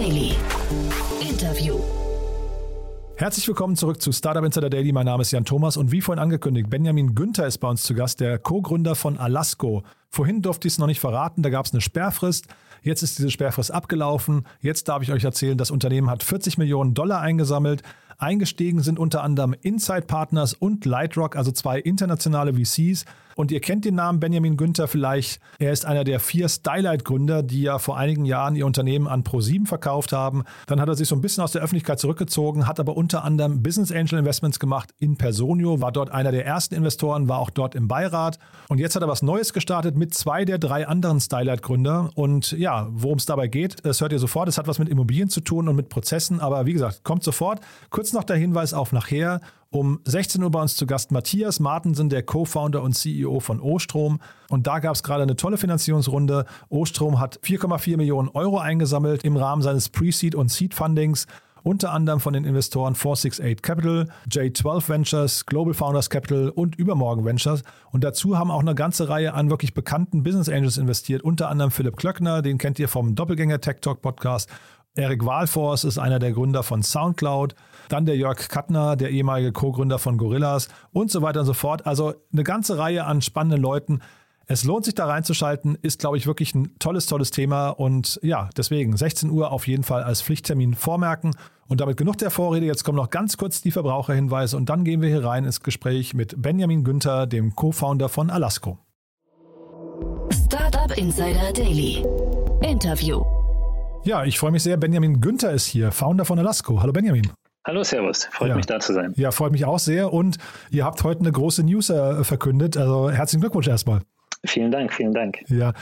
Daily. Interview. Herzlich willkommen zurück zu Startup Insider Daily. Mein Name ist Jan Thomas und wie vorhin angekündigt, Benjamin Günther ist bei uns zu Gast, der Co-Gründer von Alasco. Vorhin durfte ich es noch nicht verraten, da gab es eine Sperrfrist. Jetzt ist diese Sperrfrist abgelaufen. Jetzt darf ich euch erzählen, das Unternehmen hat 40 Millionen Dollar eingesammelt. Eingestiegen sind unter anderem Inside Partners und Lightrock, also zwei internationale VCs. Und ihr kennt den Namen Benjamin Günther vielleicht. Er ist einer der vier Stylight-Gründer, die ja vor einigen Jahren ihr Unternehmen an ProSieben verkauft haben. Dann hat er sich so ein bisschen aus der Öffentlichkeit zurückgezogen, hat aber unter anderem Business Angel Investments gemacht in Personio, war dort einer der ersten Investoren, war auch dort im Beirat. Und jetzt hat er was Neues gestartet mit zwei der drei anderen Stylight-Gründer. Und ja, worum es dabei geht, das hört ihr sofort. Es hat was mit Immobilien zu tun und mit Prozessen. Aber wie gesagt, kommt sofort. Kurz noch der Hinweis auf nachher. Um 16 Uhr bei uns zu Gast Matthias Martensen, der Co-Founder und CEO von Ostrom. Und da gab es gerade eine tolle Finanzierungsrunde. Ostrom hat 4,4 Millionen Euro eingesammelt im Rahmen seines Pre-Seed und Seed-Fundings unter anderem von den Investoren 468 Capital, J12 Ventures, Global Founders Capital und Übermorgen Ventures. Und dazu haben auch eine ganze Reihe an wirklich bekannten Business Angels investiert, unter anderem Philipp Klöckner, den kennt ihr vom Doppelgänger Tech Talk Podcast. Eric Walfors ist einer der Gründer von SoundCloud. Dann der Jörg Kattner, der ehemalige Co-Gründer von Gorillas und so weiter und so fort. Also eine ganze Reihe an spannenden Leuten. Es lohnt sich da reinzuschalten, ist, glaube ich, wirklich ein tolles, tolles Thema. Und ja, deswegen 16 Uhr auf jeden Fall als Pflichttermin vormerken. Und damit genug der Vorrede. Jetzt kommen noch ganz kurz die Verbraucherhinweise und dann gehen wir hier rein ins Gespräch mit Benjamin Günther, dem Co-Founder von Alasco. Startup Insider Daily. Interview. Ja, ich freue mich sehr. Benjamin Günther ist hier, Founder von Alasco. Hallo Benjamin. Hallo, Servus. Freut ja. mich da zu sein. Ja, freut mich auch sehr. Und ihr habt heute eine große News äh, verkündet. Also herzlichen Glückwunsch erstmal. Vielen Dank, vielen Dank. Ja,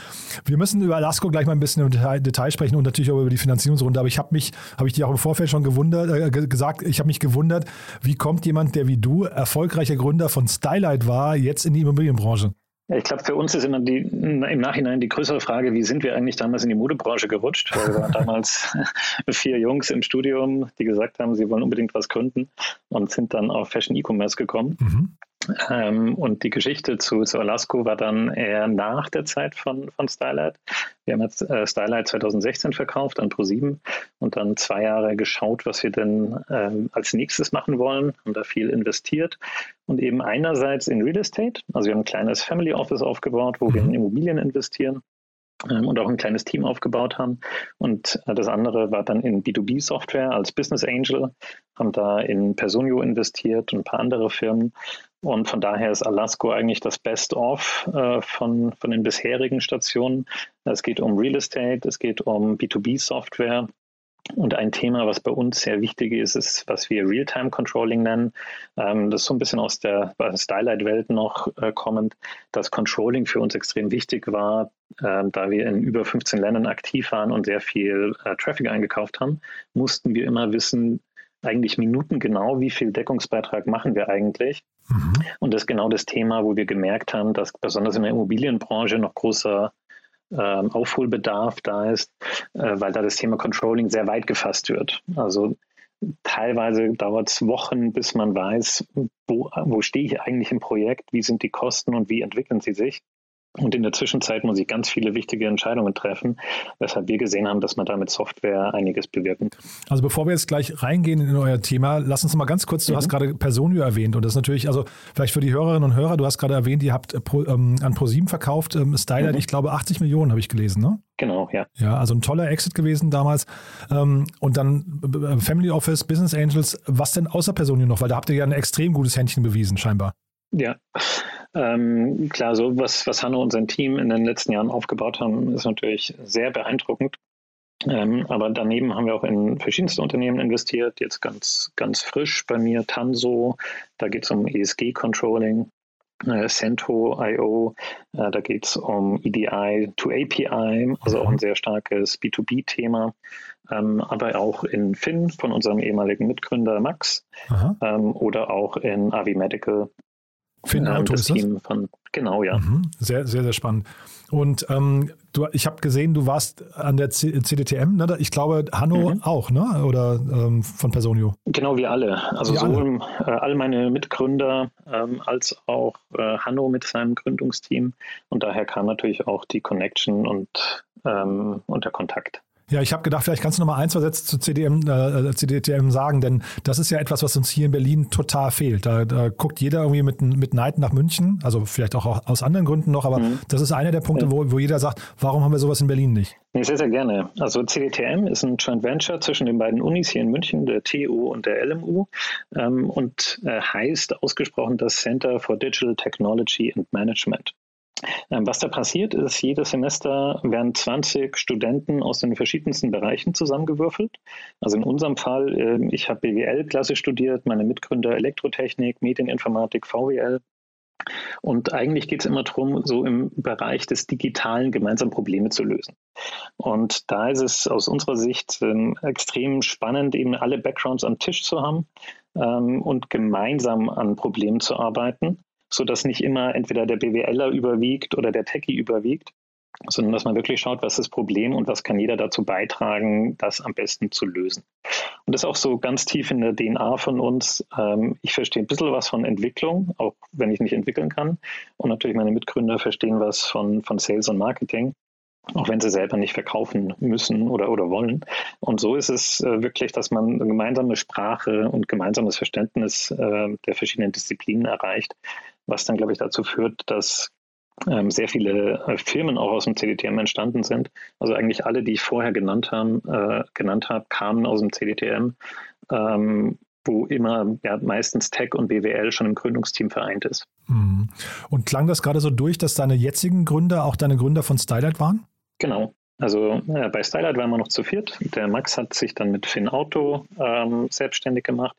wir müssen über Alasco gleich mal ein bisschen im Detail, Detail sprechen und natürlich auch über die Finanzierungsrunde. Aber ich habe mich, habe ich dir auch im Vorfeld schon gewundert, äh, gesagt, ich habe mich gewundert, wie kommt jemand, der wie du erfolgreicher Gründer von Stylight war, jetzt in die Immobilienbranche? Ich glaube, für uns ist immer die, im Nachhinein die größere Frage, wie sind wir eigentlich damals in die Modebranche gerutscht? Weil wir waren damals vier Jungs im Studium, die gesagt haben, sie wollen unbedingt was gründen und sind dann auf Fashion E-Commerce gekommen. Mhm. Ähm, und die Geschichte zu, zu Alasco war dann eher nach der Zeit von, von Stylight. Wir haben jetzt äh, Stylight 2016 verkauft an Pro7 und dann zwei Jahre geschaut, was wir denn ähm, als nächstes machen wollen, haben da viel investiert und eben einerseits in Real Estate, also wir haben ein kleines Family Office aufgebaut, wo wir in mhm. Immobilien investieren ähm, und auch ein kleines Team aufgebaut haben. Und äh, das andere war dann in B2B-Software als Business Angel, haben da in Personio investiert und ein paar andere Firmen. Und von daher ist Alasco eigentlich das Best-of äh, von, von den bisherigen Stationen. Es geht um Real Estate, es geht um B2B-Software und ein Thema, was bei uns sehr wichtig ist, ist, was wir Real-Time-Controlling nennen. Ähm, das ist so ein bisschen aus der Stylight-Welt noch äh, kommend, dass Controlling für uns extrem wichtig war, äh, da wir in über 15 Ländern aktiv waren und sehr viel äh, Traffic eingekauft haben, mussten wir immer wissen, eigentlich minutengenau, wie viel Deckungsbeitrag machen wir eigentlich. Mhm. Und das ist genau das Thema, wo wir gemerkt haben, dass besonders in der Immobilienbranche noch großer ähm, Aufholbedarf da ist, äh, weil da das Thema Controlling sehr weit gefasst wird. Also teilweise dauert es Wochen, bis man weiß, wo, wo stehe ich eigentlich im Projekt, wie sind die Kosten und wie entwickeln sie sich. Und in der Zwischenzeit muss ich ganz viele wichtige Entscheidungen treffen, weshalb wir gesehen haben, dass man da mit Software einiges bewirken kann. Also bevor wir jetzt gleich reingehen in euer Thema, lass uns mal ganz kurz, du mhm. hast gerade Personio erwähnt und das ist natürlich, also vielleicht für die Hörerinnen und Hörer, du hast gerade erwähnt, ihr habt pro, ähm, an ProSieben verkauft, ähm, Styler, mhm. ich glaube 80 Millionen habe ich gelesen, ne? Genau, ja. Ja, also ein toller Exit gewesen damals. Ähm, und dann äh, Family Office, Business Angels, was denn außer Personio noch? Weil da habt ihr ja ein extrem gutes Händchen bewiesen, scheinbar. Ja, ähm, klar, so was, was Hanno und sein Team in den letzten Jahren aufgebaut haben, ist natürlich sehr beeindruckend. Ähm, aber daneben haben wir auch in verschiedenste Unternehmen investiert, jetzt ganz, ganz frisch bei mir Tanso, da geht es um ESG-Controlling, äh, Cento.io, äh, da geht es um EDI to API, also auch ein sehr starkes B2B-Thema, ähm, aber auch in Finn von unserem ehemaligen Mitgründer Max. Ähm, oder auch in Avi Medical, Finn ähm, Auto ist das? Team von, genau, ja. Mhm. Sehr, sehr, sehr spannend. Und ähm, du, ich habe gesehen, du warst an der C CDTM, ne? ich glaube, Hanno mhm. auch, ne? oder ähm, von Personio? Genau, wir alle. Also wir sowohl alle. Äh, all meine Mitgründer ähm, als auch äh, Hanno mit seinem Gründungsteam. Und daher kam natürlich auch die Connection und, ähm, und der Kontakt. Ja, ich habe gedacht, vielleicht kannst du noch mal ein, zwei Sätze zu CDM, äh, CDTM sagen, denn das ist ja etwas, was uns hier in Berlin total fehlt. Da, da guckt jeder irgendwie mit, mit Neid nach München, also vielleicht auch aus anderen Gründen noch, aber mhm. das ist einer der Punkte, wo, wo jeder sagt, warum haben wir sowas in Berlin nicht? Nee, sehr, sehr gerne. Also CDTM ist ein Joint Venture zwischen den beiden Unis hier in München, der TU und der LMU ähm, und äh, heißt ausgesprochen das Center for Digital Technology and Management. Ähm, was da passiert ist, jedes Semester werden 20 Studenten aus den verschiedensten Bereichen zusammengewürfelt. Also in unserem Fall, ähm, ich habe BWL-Klasse studiert, meine Mitgründer Elektrotechnik, Medieninformatik, VWL. Und eigentlich geht es immer darum, so im Bereich des Digitalen gemeinsam Probleme zu lösen. Und da ist es aus unserer Sicht ähm, extrem spannend, eben alle Backgrounds am Tisch zu haben ähm, und gemeinsam an Problemen zu arbeiten sodass nicht immer entweder der BWLer überwiegt oder der Techie überwiegt, sondern dass man wirklich schaut, was ist das Problem und was kann jeder dazu beitragen, das am besten zu lösen. Und das ist auch so ganz tief in der DNA von uns. Ähm, ich verstehe ein bisschen was von Entwicklung, auch wenn ich nicht entwickeln kann. Und natürlich meine Mitgründer verstehen was von, von Sales und Marketing auch wenn sie selber nicht verkaufen müssen oder, oder wollen. Und so ist es äh, wirklich, dass man eine gemeinsame Sprache und gemeinsames Verständnis äh, der verschiedenen Disziplinen erreicht, was dann, glaube ich, dazu führt, dass ähm, sehr viele äh, Firmen auch aus dem CDTM entstanden sind. Also eigentlich alle, die ich vorher genannt, haben, äh, genannt habe, kamen aus dem CDTM, ähm, wo immer ja, meistens Tech und BWL schon im Gründungsteam vereint ist. Mhm. Und klang das gerade so durch, dass deine jetzigen Gründer auch deine Gründer von Stylight waren? Genau. Also äh, bei Stylight waren wir noch zu viert. Der Max hat sich dann mit Finn Auto ähm, selbstständig gemacht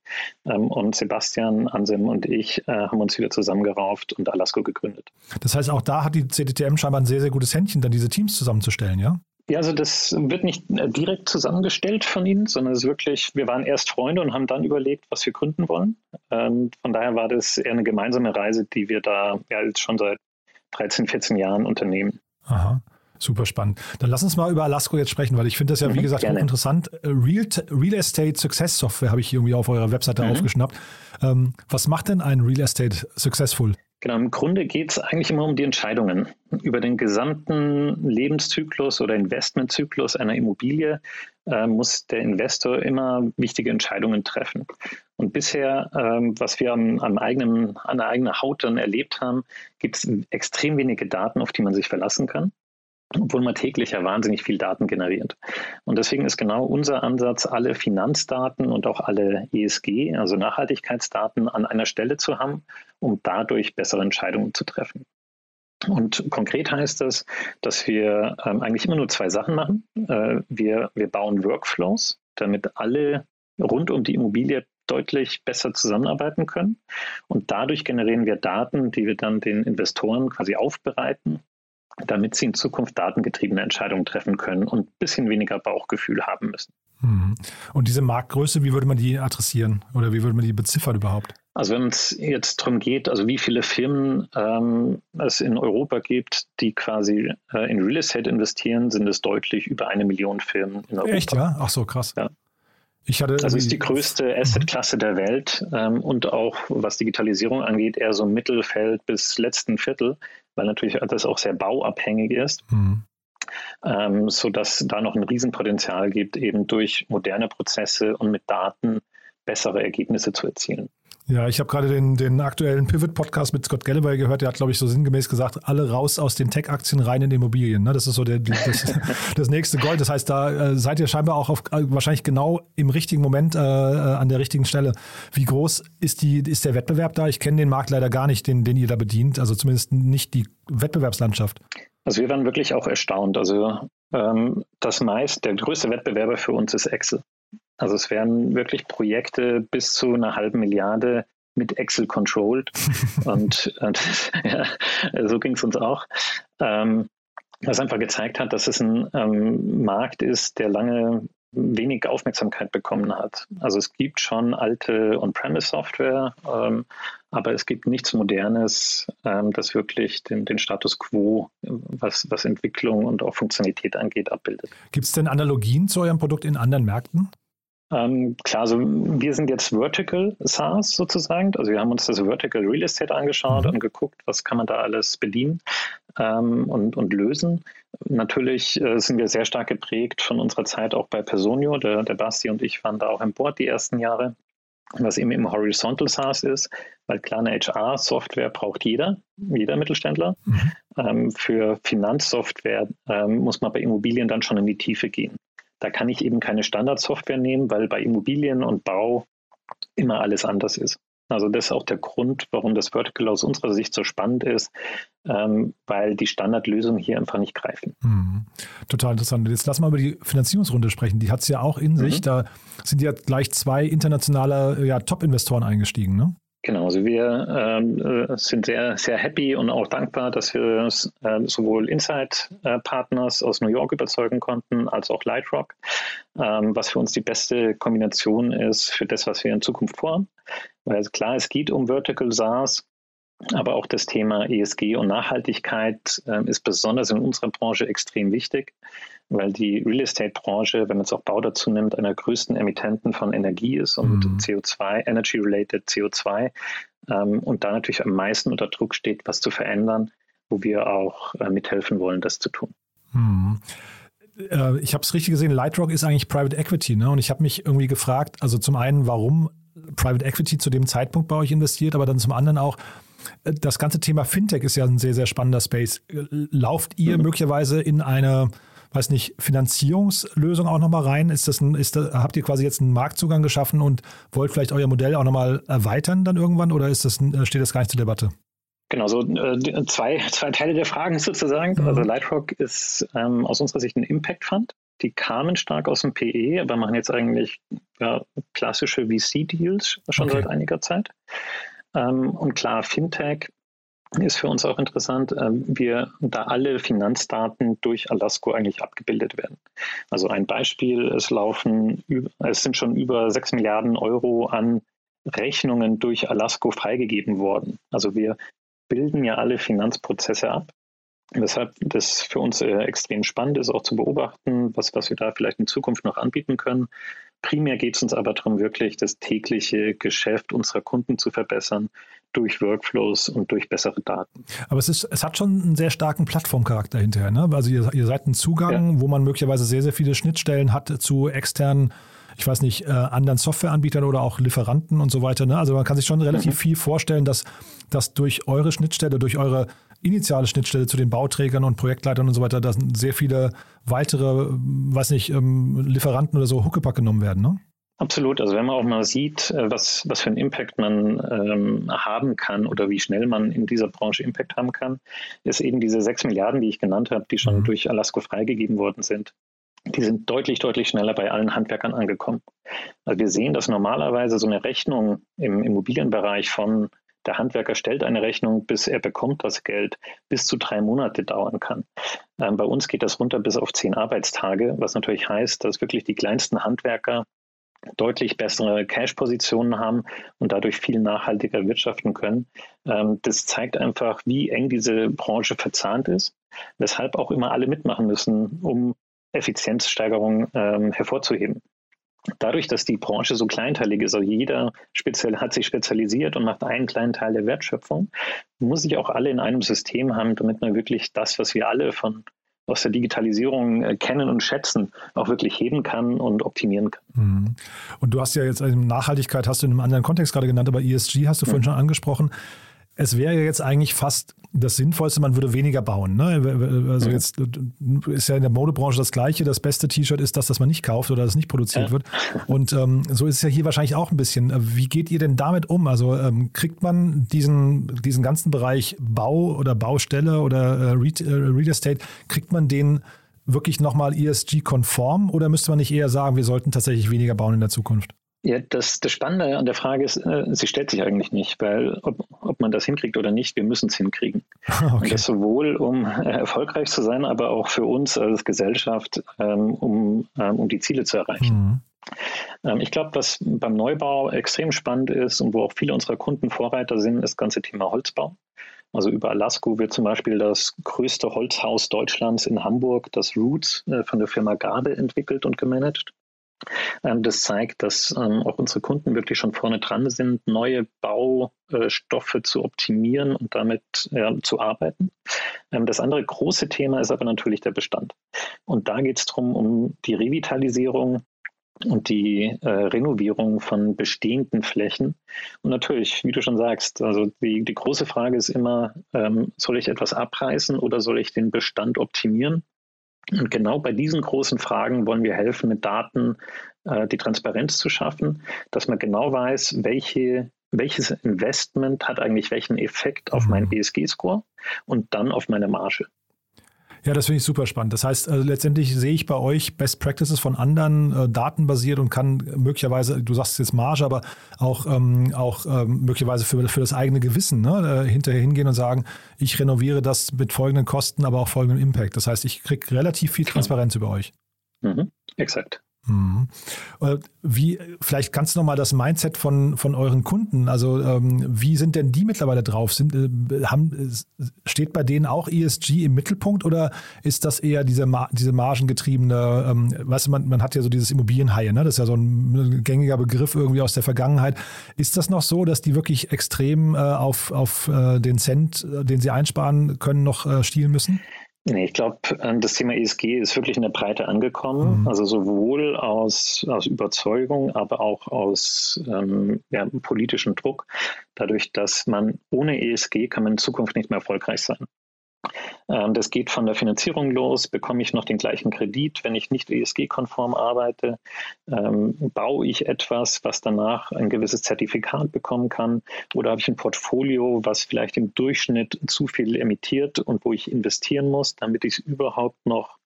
ähm, und Sebastian, Anselm und ich äh, haben uns wieder zusammengerauft und Alasco gegründet. Das heißt, auch da hat die CDTM scheinbar ein sehr, sehr gutes Händchen, dann diese Teams zusammenzustellen, ja? Ja, also das wird nicht äh, direkt zusammengestellt von Ihnen, sondern es ist wirklich, wir waren erst Freunde und haben dann überlegt, was wir gründen wollen. Ähm, von daher war das eher eine gemeinsame Reise, die wir da ja jetzt schon seit 13, 14 Jahren unternehmen. Aha. Super spannend. Dann lass uns mal über Alasco jetzt sprechen, weil ich finde das ja, wie mhm, gesagt, auch interessant. Real, Real Estate Success Software habe ich irgendwie auf eurer Webseite mhm. aufgeschnappt. Ähm, was macht denn ein Real Estate Successful? Genau, im Grunde geht es eigentlich immer um die Entscheidungen. Über den gesamten Lebenszyklus oder Investmentzyklus einer Immobilie äh, muss der Investor immer wichtige Entscheidungen treffen. Und bisher, ähm, was wir am, am, eigenen, an der eigenen Haut dann erlebt haben, gibt es extrem wenige Daten, auf die man sich verlassen kann obwohl man täglich ja wahnsinnig viel Daten generiert. Und deswegen ist genau unser Ansatz, alle Finanzdaten und auch alle ESG, also Nachhaltigkeitsdaten, an einer Stelle zu haben, um dadurch bessere Entscheidungen zu treffen. Und konkret heißt das, dass wir ähm, eigentlich immer nur zwei Sachen machen. Äh, wir, wir bauen Workflows, damit alle rund um die Immobilie deutlich besser zusammenarbeiten können. Und dadurch generieren wir Daten, die wir dann den Investoren quasi aufbereiten damit sie in Zukunft datengetriebene Entscheidungen treffen können und ein bisschen weniger Bauchgefühl haben müssen. Mhm. Und diese Marktgröße, wie würde man die adressieren oder wie würde man die beziffern überhaupt? Also wenn es jetzt darum geht, also wie viele Firmen ähm, es in Europa gibt, die quasi äh, in Real Estate investieren, sind es deutlich über eine Million Firmen in Europa. Echt, ja? Ach so, krass. Ja. Ich hatte also ist die größte Assetklasse der Welt ähm, und auch was Digitalisierung angeht, eher so Mittelfeld bis letzten Viertel weil natürlich das auch sehr bauabhängig ist. Mhm. Ähm, so dass da noch ein Riesenpotenzial gibt, eben durch moderne Prozesse und mit Daten bessere Ergebnisse zu erzielen. Ja, ich habe gerade den, den aktuellen Pivot-Podcast mit Scott Galloway gehört. Der hat, glaube ich, so sinngemäß gesagt, alle raus aus den Tech-Aktien rein in Immobilien. Ne? Das ist so der, das, das, nächste Gold. Das heißt, da äh, seid ihr scheinbar auch auf, äh, wahrscheinlich genau im richtigen Moment äh, äh, an der richtigen Stelle. Wie groß ist, die, ist der Wettbewerb da? Ich kenne den Markt leider gar nicht, den, den ihr da bedient. Also zumindest nicht die Wettbewerbslandschaft. Also wir waren wirklich auch erstaunt. Also ähm, das meist, der größte Wettbewerber für uns ist Excel. Also es werden wirklich Projekte bis zu einer halben Milliarde mit Excel controlled. und, und ja, so ging es uns auch. Ähm, was einfach gezeigt hat, dass es ein ähm, Markt ist, der lange wenig Aufmerksamkeit bekommen hat. Also es gibt schon alte On-Premise-Software, ähm, aber es gibt nichts Modernes, ähm, das wirklich den, den, Status quo, was, was Entwicklung und auch Funktionalität angeht, abbildet. Gibt es denn Analogien zu eurem Produkt in anderen Märkten? Ähm, klar, also wir sind jetzt Vertical SaaS sozusagen. Also wir haben uns das Vertical Real Estate angeschaut mhm. und geguckt, was kann man da alles bedienen. ähm, und, und lösen. Natürlich äh, sind wir sehr stark geprägt von unserer Zeit auch bei Personio. Der, der Basti und ich waren da auch im Board die ersten Jahre, was eben im Horizontal SaaS ist, weil klar, eine HR-Software braucht jeder, jeder Mittelständler. Mhm. Ähm, für Finanzsoftware ähm, muss man bei Immobilien dann schon in die Tiefe gehen. Da kann ich eben keine Standardsoftware nehmen, weil bei Immobilien und Bau immer alles anders ist. Also das ist auch der Grund, warum das Vertical aus unserer Sicht so spannend ist, ähm, weil die Standardlösungen hier einfach nicht greifen. Mhm. Total interessant. Jetzt lass mal über die Finanzierungsrunde sprechen. Die hat es ja auch in mhm. sich. Da sind ja gleich zwei internationale ja, Top-Investoren eingestiegen, ne? Genau, also wir ähm, äh, sind sehr, sehr happy und auch dankbar, dass wir äh, sowohl Inside-Partners aus New York überzeugen konnten, als auch Lightrock, ähm, was für uns die beste Kombination ist für das, was wir in Zukunft vorhaben. Weil klar, es geht um Vertical SaaS, aber auch das Thema ESG und Nachhaltigkeit äh, ist besonders in unserer Branche extrem wichtig, weil die Real Estate-Branche, wenn man es auch Bau dazu nimmt, einer der größten Emittenten von Energie ist und mhm. CO2, Energy-related CO2 ähm, und da natürlich am meisten unter Druck steht, was zu verändern, wo wir auch äh, mithelfen wollen, das zu tun. Mhm äh, ich habe es richtig gesehen, Lightrock ist eigentlich Private Equity, ne? Und ich habe mich irgendwie gefragt, also zum einen, warum Private Equity zu dem Zeitpunkt bei euch investiert, aber dann zum anderen auch, das ganze Thema Fintech ist ja ein sehr, sehr spannender Space. Lauft ihr mhm. möglicherweise in eine, weiß nicht, Finanzierungslösung auch nochmal rein? Ist das ein, ist das, habt ihr quasi jetzt einen Marktzugang geschaffen und wollt vielleicht euer Modell auch nochmal erweitern dann irgendwann oder ist das, steht das gar nicht zur Debatte? Genau, so äh, zwei, zwei Teile der Fragen sozusagen. Mhm. Also Lightrock ist ähm, aus unserer Sicht ein Impact Fund. Die kamen stark aus dem PE, aber machen jetzt eigentlich ja, klassische VC-Deals schon okay. seit einiger Zeit. Ähm, und klar, Fintech ist für uns auch interessant, ähm, wir da alle Finanzdaten durch Alasco eigentlich abgebildet werden. Also ein Beispiel, es laufen, es sind schon über 6 Milliarden Euro an Rechnungen durch Alasco freigegeben worden. Also wir bilden ja alle Finanzprozesse ab. Weshalb das für uns äh, extrem spannend ist, auch zu beobachten, was, was wir da vielleicht in Zukunft noch anbieten können. Primär geht es uns aber darum, wirklich das tägliche Geschäft unserer Kunden zu verbessern durch Workflows und durch bessere Daten. Aber es, ist, es hat schon einen sehr starken Plattformcharakter hinterher. Ne? Also ihr, ihr seid ein Zugang, ja. wo man möglicherweise sehr, sehr viele Schnittstellen hat zu externen ich weiß nicht, äh, anderen Softwareanbietern oder auch Lieferanten und so weiter. Ne? Also man kann sich schon relativ mhm. viel vorstellen, dass, dass durch eure Schnittstelle, durch eure initiale Schnittstelle zu den Bauträgern und Projektleitern und so weiter, da sehr viele weitere, weiß nicht, ähm, Lieferanten oder so Huckepack genommen werden, ne? Absolut. Also wenn man auch mal sieht, äh, was, was für einen Impact man ähm, haben kann oder wie schnell man in dieser Branche Impact haben kann, ist eben diese sechs Milliarden, die ich genannt habe, die schon mhm. durch Alasco freigegeben worden sind. Die sind deutlich, deutlich schneller bei allen Handwerkern angekommen. Also wir sehen, dass normalerweise so eine Rechnung im Immobilienbereich von der Handwerker stellt eine Rechnung, bis er bekommt das Geld, bis zu drei Monate dauern kann. Ähm, bei uns geht das runter bis auf zehn Arbeitstage, was natürlich heißt, dass wirklich die kleinsten Handwerker deutlich bessere Cash-Positionen haben und dadurch viel nachhaltiger wirtschaften können. Ähm, das zeigt einfach, wie eng diese Branche verzahnt ist, weshalb auch immer alle mitmachen müssen, um Effizienzsteigerung ähm, hervorzuheben dadurch, dass die Branche so kleinteilig ist, also jeder speziell hat sich spezialisiert und macht einen kleinen Teil der Wertschöpfung, muss ich auch alle in einem System haben, damit man wirklich das, was wir alle von aus der Digitalisierung äh, kennen und schätzen, auch wirklich heben kann und optimieren kann. Mhm. Und du hast ja jetzt also Nachhaltigkeit, hast du in einem anderen Kontext gerade genannt, aber ESG hast du vorhin mhm. schon angesprochen es wäre ja jetzt eigentlich fast das Sinnvollste, man würde weniger bauen. Ne? Also mhm. jetzt ist ja in der Modebranche das Gleiche. Das beste T-Shirt ist das, das man nicht kauft oder das nicht produziert ja. wird. Und ähm, so ist es ja hier wahrscheinlich auch ein bisschen. Wie geht ihr denn damit um? Also ähm, kriegt man diesen, diesen ganzen Bereich Bau oder Baustelle oder äh, Real Estate, kriegt man den wirklich nochmal ESG-konform oder müsste man nicht eher sagen, wir sollten tatsächlich weniger bauen in der Zukunft? Ja, das, das Spannende an der Frage ist, äh, sie stellt sich eigentlich nicht, weil ob, ob man das hinkriegt oder nicht, wir müssen es hinkriegen. Okay. Und das sowohl, um äh, erfolgreich zu sein, aber auch für uns als Gesellschaft, ähm, um, ähm, um die Ziele zu erreichen. Mhm. Ähm, ich glaube, was beim Neubau extrem spannend ist und wo auch viele unserer Kunden Vorreiter sind, ist das ganze Thema Holzbau. Also über Alasco wird zum Beispiel das größte Holzhaus Deutschlands in Hamburg, das Roots, äh, von der Firma Gabe entwickelt und gemanagt. Ähm, das zeigt, dass ähm, auch unsere Kunden wirklich schon vorne dran sind, neue Baustoffe zu optimieren und damit zu arbeiten. Ähm, das andere große Thema ist aber natürlich der Bestand. Und da geht es darum, um die Revitalisierung und die äh, Renovierung von bestehenden Flächen. Und natürlich, wie du schon sagst, also die, die große Frage ist immer, ähm, soll ich etwas abreißen oder soll ich den Bestand optimieren? Und genau bei diesen großen Fragen wollen wir helfen, mit Daten äh, die Transparenz zu schaffen, dass man genau weiß, welche, welches Investment hat eigentlich welchen Effekt auf meinen mhm. ESG-Score und dann auf meine Marge. Ja, das finde ich super spannend. Das heißt, also letztendlich sehe ich bei euch Best Practices von anderen äh, datenbasiert und kann möglicherweise, du sagst jetzt Marge, aber auch, ähm, auch ähm, möglicherweise für, für das eigene Gewissen ne, äh, hinterher hingehen und sagen, ich renoviere das mit folgenden Kosten, aber auch folgendem Impact. Das heißt, ich kriege relativ viel Transparenz über euch. Mhm, exakt. Mhm. Äh, wie, vielleicht kannst du noch mal das Mindset von, von euren Kunden, also ähm, wie sind denn die mittlerweile drauf? Sind, äh, haben, steht bei denen auch ESG im Mittelpunkt oder ist das eher diese, diese margengetriebene, ähm, weißt du, man, man hat ja so dieses Immobilienhaie, ne? das ist ja so ein gängiger Begriff irgendwie aus der Vergangenheit. Ist das noch so, dass die wirklich extrem äh, auf, auf äh, den Cent, äh, den sie einsparen können, noch äh, stielen müssen? Nee, ich glaube, ähm, das Thema ESG ist wirklich in der Breite angekommen. Mhm. Also sowohl aus, aus Überzeugung, aber auch aus ähm, ja, politischem Druck. Dadurch, dass man ohne ESG kann man in Zukunft nicht mehr erfolgreich sein. Ähm, das geht von der Finanzierung los. Bekomme ich noch den gleichen Kredit, wenn ich nicht ESG-konform arbeite? Ähm, baue ich etwas, was danach ein gewisses Zertifikat bekommen kann? Oder habe ich ein Portfolio, was vielleicht im Durchschnitt zu viel emittiert und wo ich investieren muss, damit ich es überhaupt noch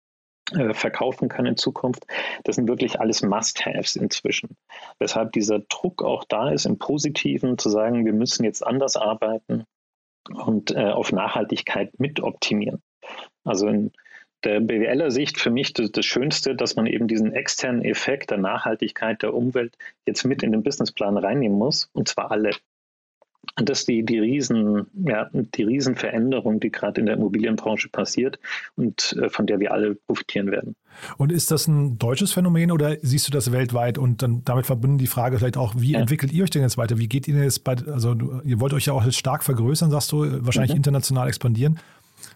äh, verkaufen kann in Zukunft. Das sind wirklich alles Must-Haves inzwischen. Weshalb dieser Druck auch da ist, im Positiven zu sagen, wir müssen jetzt anders arbeiten, und äh, auf Nachhaltigkeit mit optimieren. Also in der BWLer Sicht für mich das, das, Schönste, dass man eben diesen externen Effekt der Nachhaltigkeit der Umwelt jetzt mit in den Businessplan reinnehmen muss, und zwar alle. Das ist die, die, Riesen, ja, die Riesenveränderung, die gerade in der Immobilienbranche passiert und äh, von der wir alle profitieren werden. Und ist das ein deutsches Phänomen oder siehst du das weltweit? Und dann damit verbunden die Frage vielleicht auch, wie ja. entwickelt ihr euch denn jetzt weiter? Wie geht ihr jetzt bei, also ihr wollt euch ja auch jetzt stark vergrößern, sagst du, wahrscheinlich mhm. international expandieren.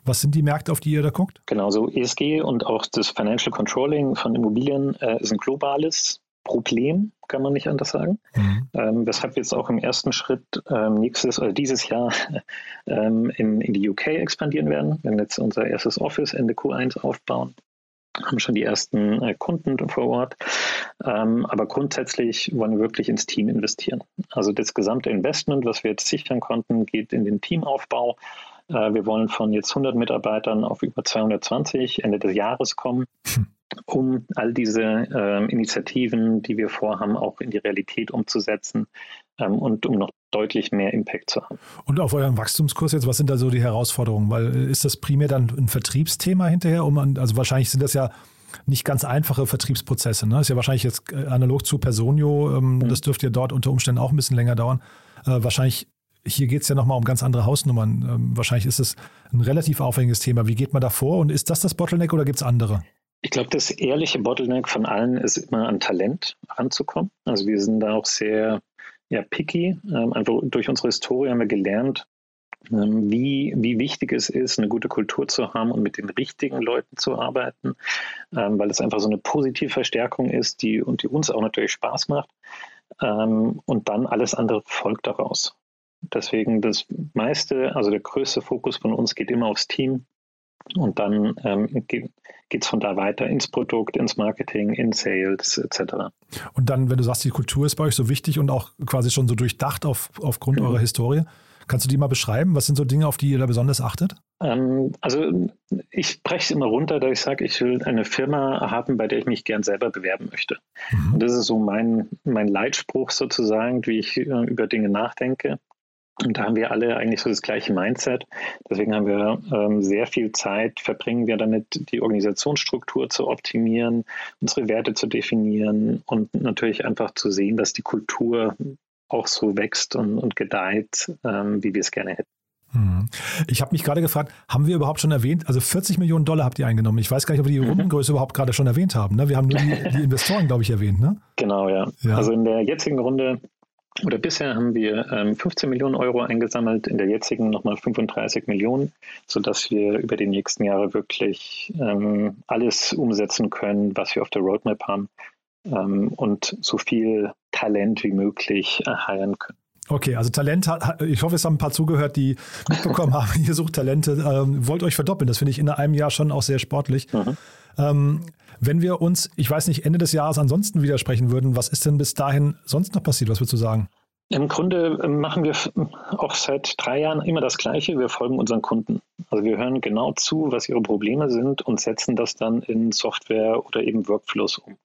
Was sind die Märkte, auf die ihr da guckt? Genau, so ESG und auch das Financial Controlling von Immobilien äh, ist ein globales Problem, kann man nicht anders sagen. Mhm. Ähm, weshalb wir jetzt auch im ersten Schritt ähm, nächstes oder dieses Jahr ähm, in, in die UK expandieren werden. Wir werden jetzt unser erstes Office Ende Q1 aufbauen haben schon die ersten äh, Kunden vor Ort. Ähm, aber grundsätzlich wollen wir wirklich ins Team investieren. Also das gesamte Investment, was wir jetzt sichern konnten, geht in den Teamaufbau. Äh, wir wollen von jetzt 100 Mitarbeitern auf über 220 Ende des Jahres kommen. Hm um all diese äh, Initiativen, die wir vorhaben, auch in die Realität umzusetzen ähm, und um noch deutlich mehr Impact zu haben. Und auf eurem Wachstumskurs jetzt, was sind da so die Herausforderungen? Weil äh, ist das primär dann ein Vertriebsthema hinterher? Um, also wahrscheinlich sind das ja nicht ganz einfache Vertriebsprozesse. Ne? Ist ja wahrscheinlich jetzt äh, analog zu Personio, ähm, mhm. das dürfte ja dort unter Umständen auch ein bisschen länger dauern. Äh, wahrscheinlich hier geht es ja nochmal um ganz andere Hausnummern. Ähm, wahrscheinlich ist es ein relativ aufwendiges Thema. Wie geht man da vor und ist das das Bottleneck oder gibt es andere? Ich glaube, das ehrliche Bottleneck von allen ist immer an Talent ranzukommen. Also wir sind da auch sehr ja, picky. Ähm, einfach durch unsere Historie haben wir gelernt, ähm, wie, wie wichtig es ist, eine gute Kultur zu haben und mit den richtigen Leuten zu arbeiten, ähm, weil es einfach so eine positive Verstärkung ist, die, und die uns auch natürlich Spaß macht. Ähm, und dann alles andere folgt daraus. Deswegen das meiste, also der größte Fokus von uns geht immer aufs Team, und dann ähm, geht es von da weiter ins Produkt, ins Marketing, in Sales etc. Und dann, wenn du sagst, die Kultur ist bei euch so wichtig und auch quasi schon so durchdacht auf, aufgrund mhm. eurer Historie, kannst du die mal beschreiben? Was sind so Dinge, auf die ihr da besonders achtet? Ähm, also ich breche es immer runter, da ich sage, ich will eine Firma haben, bei der ich mich gern selber bewerben möchte. Mhm. Und das ist so mein, mein Leitspruch sozusagen, wie ich äh, über Dinge nachdenke. Und da haben wir alle eigentlich so das gleiche Mindset. Deswegen haben wir ähm, sehr viel Zeit, verbringen wir damit, die Organisationsstruktur zu optimieren, unsere Werte zu definieren und natürlich einfach zu sehen, dass die Kultur auch so wächst und, und gedeiht, ähm, wie wir es gerne hätten. Hm. Ich habe mich gerade gefragt, haben wir überhaupt schon erwähnt, also 40 Millionen Dollar habt ihr eingenommen. Ich weiß gar nicht, ob wir die mhm. Rundengröße überhaupt gerade schon erwähnt haben. Ne? Wir haben nur die, die Investoren, glaube ich, erwähnt. Ne? Genau, ja. ja. Also in der jetzigen Runde oder bisher haben wir ähm, 15 Millionen Euro eingesammelt, in der jetzigen nochmal 35 Millionen, sodass wir über die nächsten Jahre wirklich ähm, alles umsetzen können, was wir auf der Roadmap haben ähm, und so viel Talent wie möglich heiren können. Okay, also Talent, ich hoffe, es haben ein paar zugehört, die mitbekommen haben, ihr sucht Talente, ähm, wollt euch verdoppeln. Das finde ich in einem Jahr schon auch sehr sportlich. Mhm. Ähm, wenn wir uns, ich weiß nicht, Ende des Jahres ansonsten widersprechen würden, was ist denn bis dahin sonst noch passiert? Was würdest du sagen? Im Grunde ähm, machen wir auch seit drei Jahren immer das Gleiche. Wir folgen unseren Kunden. Also wir hören genau zu, was ihre Probleme sind und setzen das dann in Software oder eben Workflows um.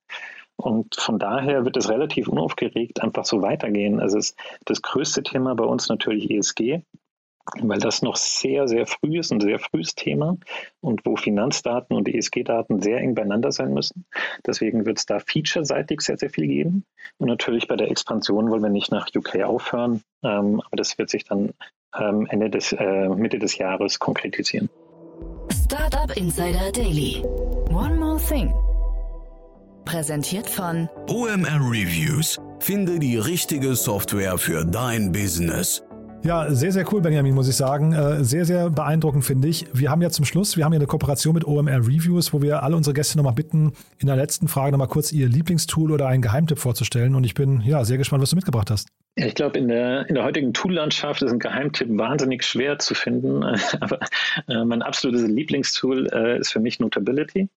Und von daher wird es relativ unaufgeregt einfach so weitergehen. Also das größte Thema bei uns natürlich ESG, weil das noch sehr, sehr früh ist, ein sehr frühes Thema und wo Finanzdaten und ESG-Daten sehr eng beieinander sein müssen. Deswegen wird es da featureseitig sehr, sehr viel geben. Und natürlich bei der Expansion wollen wir nicht nach UK aufhören, ähm, aber das wird sich dann ähm, Ende des, äh, Mitte des Jahres konkretisieren. Startup Insider Daily. One more thing. Präsentiert von OMR Reviews. Finde die richtige Software für dein Business. Ja, sehr, sehr cool, Benjamin, muss ich sagen. Äh, sehr, sehr beeindruckend, finde ich. Wir haben ja zum Schluss, wir haben ja eine Kooperation mit OMR Reviews, wo wir alle unsere Gäste nochmal bitten, in der letzten Frage nochmal kurz ihr Lieblingstool oder einen Geheimtipp vorzustellen. Und ich bin ja sehr gespannt, was du mitgebracht hast. Ich glaube, in der, in der heutigen Tool-Landschaft ist ein Geheimtipp wahnsinnig schwer zu finden. Aber äh, mein absolutes Lieblingstool äh, ist für mich Notability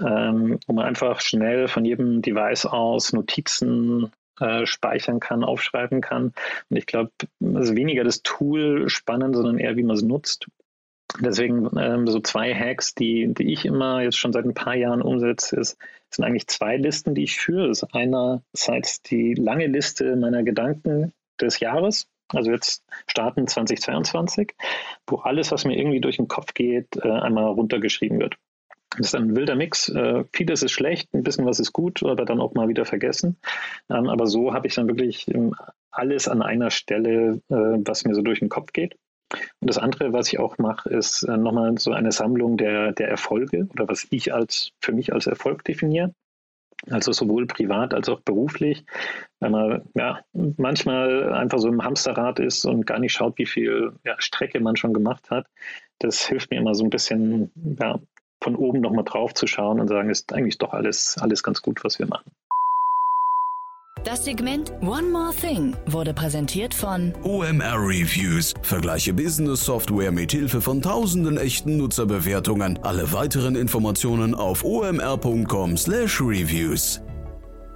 ähm, man einfach schnell von jedem Device aus Notizen äh, speichern kann, aufschreiben kann. Und ich glaube, es ist weniger das Tool spannend, sondern eher, wie man es nutzt. Deswegen ähm, so zwei Hacks, die, die ich immer jetzt schon seit ein paar Jahren umsetze, ist, sind eigentlich zwei Listen, die ich führe. Das ist einerseits die lange Liste meiner Gedanken des Jahres, also jetzt starten 2022, wo alles, was mir irgendwie durch den Kopf geht, äh, einmal runtergeschrieben wird. Das ist ein wilder Mix. Äh, vieles ist schlecht, ein bisschen was ist gut, aber dann auch mal wieder vergessen. Ähm, aber so habe ich dann wirklich ähm, alles an einer Stelle, äh, was mir so durch den Kopf geht. Und das andere, was ich auch mache, ist äh, nochmal so eine Sammlung der, der Erfolge oder was ich als für mich als Erfolg definiere. Also sowohl privat als auch beruflich, weil man ja manchmal einfach so im Hamsterrad ist und gar nicht schaut, wie viel ja, Strecke man schon gemacht hat. Das hilft mir immer so ein bisschen ja, von oben nochmal drauf zu schauen und sagen, ist eigentlich doch alles, alles ganz gut, was wir machen. Das Segment One More Thing wurde präsentiert von OMR Reviews. Vergleiche Business Software mit Hilfe von tausenden echten Nutzerbewertungen. Alle weiteren Informationen auf omr.com/reviews.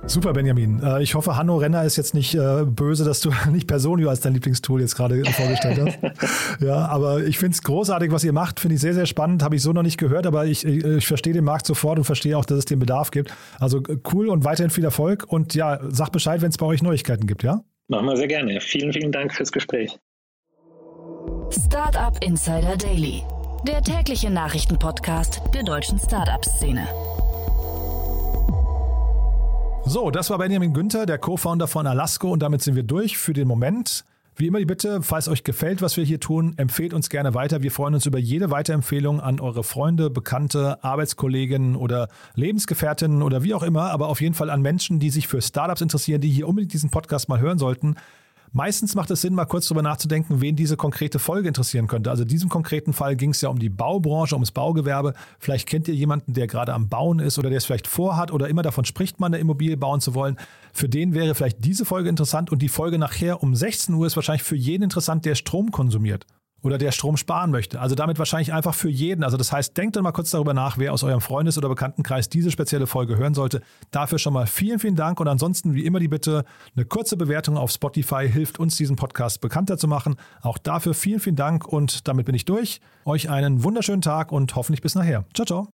Super, Benjamin. Äh, ich hoffe, Hanno Renner ist jetzt nicht äh, böse, dass du nicht Personio als dein Lieblingstool jetzt gerade vorgestellt hast. ja, aber ich finde es großartig, was ihr macht. Finde ich sehr, sehr spannend. Habe ich so noch nicht gehört, aber ich, ich, ich verstehe den Markt sofort und verstehe auch, dass es den Bedarf gibt. Also äh, cool und weiterhin viel Erfolg. Und ja, sag Bescheid, wenn es bei euch Neuigkeiten gibt, ja? Machen wir sehr gerne. Vielen, vielen Dank fürs Gespräch. Startup Insider Daily, der tägliche Nachrichtenpodcast der deutschen Startup-Szene. So, das war Benjamin Günther, der Co-Founder von Alasco und damit sind wir durch für den Moment. Wie immer die Bitte, falls euch gefällt, was wir hier tun, empfehlt uns gerne weiter. Wir freuen uns über jede Weiterempfehlung an eure Freunde, Bekannte, Arbeitskolleginnen oder Lebensgefährtinnen oder wie auch immer, aber auf jeden Fall an Menschen, die sich für Startups interessieren, die hier unbedingt diesen Podcast mal hören sollten. Meistens macht es Sinn, mal kurz darüber nachzudenken, wen diese konkrete Folge interessieren könnte. Also in diesem konkreten Fall ging es ja um die Baubranche, ums Baugewerbe. Vielleicht kennt ihr jemanden, der gerade am Bauen ist oder der es vielleicht vorhat oder immer davon spricht, mal eine Immobilie bauen zu wollen. Für den wäre vielleicht diese Folge interessant und die Folge nachher um 16 Uhr ist wahrscheinlich für jeden interessant, der Strom konsumiert oder der Strom sparen möchte. Also damit wahrscheinlich einfach für jeden. Also das heißt, denkt dann mal kurz darüber nach, wer aus eurem Freundes- oder Bekanntenkreis diese spezielle Folge hören sollte. Dafür schon mal vielen, vielen Dank und ansonsten wie immer die Bitte, eine kurze Bewertung auf Spotify hilft uns, diesen Podcast bekannter zu machen. Auch dafür vielen, vielen Dank und damit bin ich durch. Euch einen wunderschönen Tag und hoffentlich bis nachher. Ciao, ciao.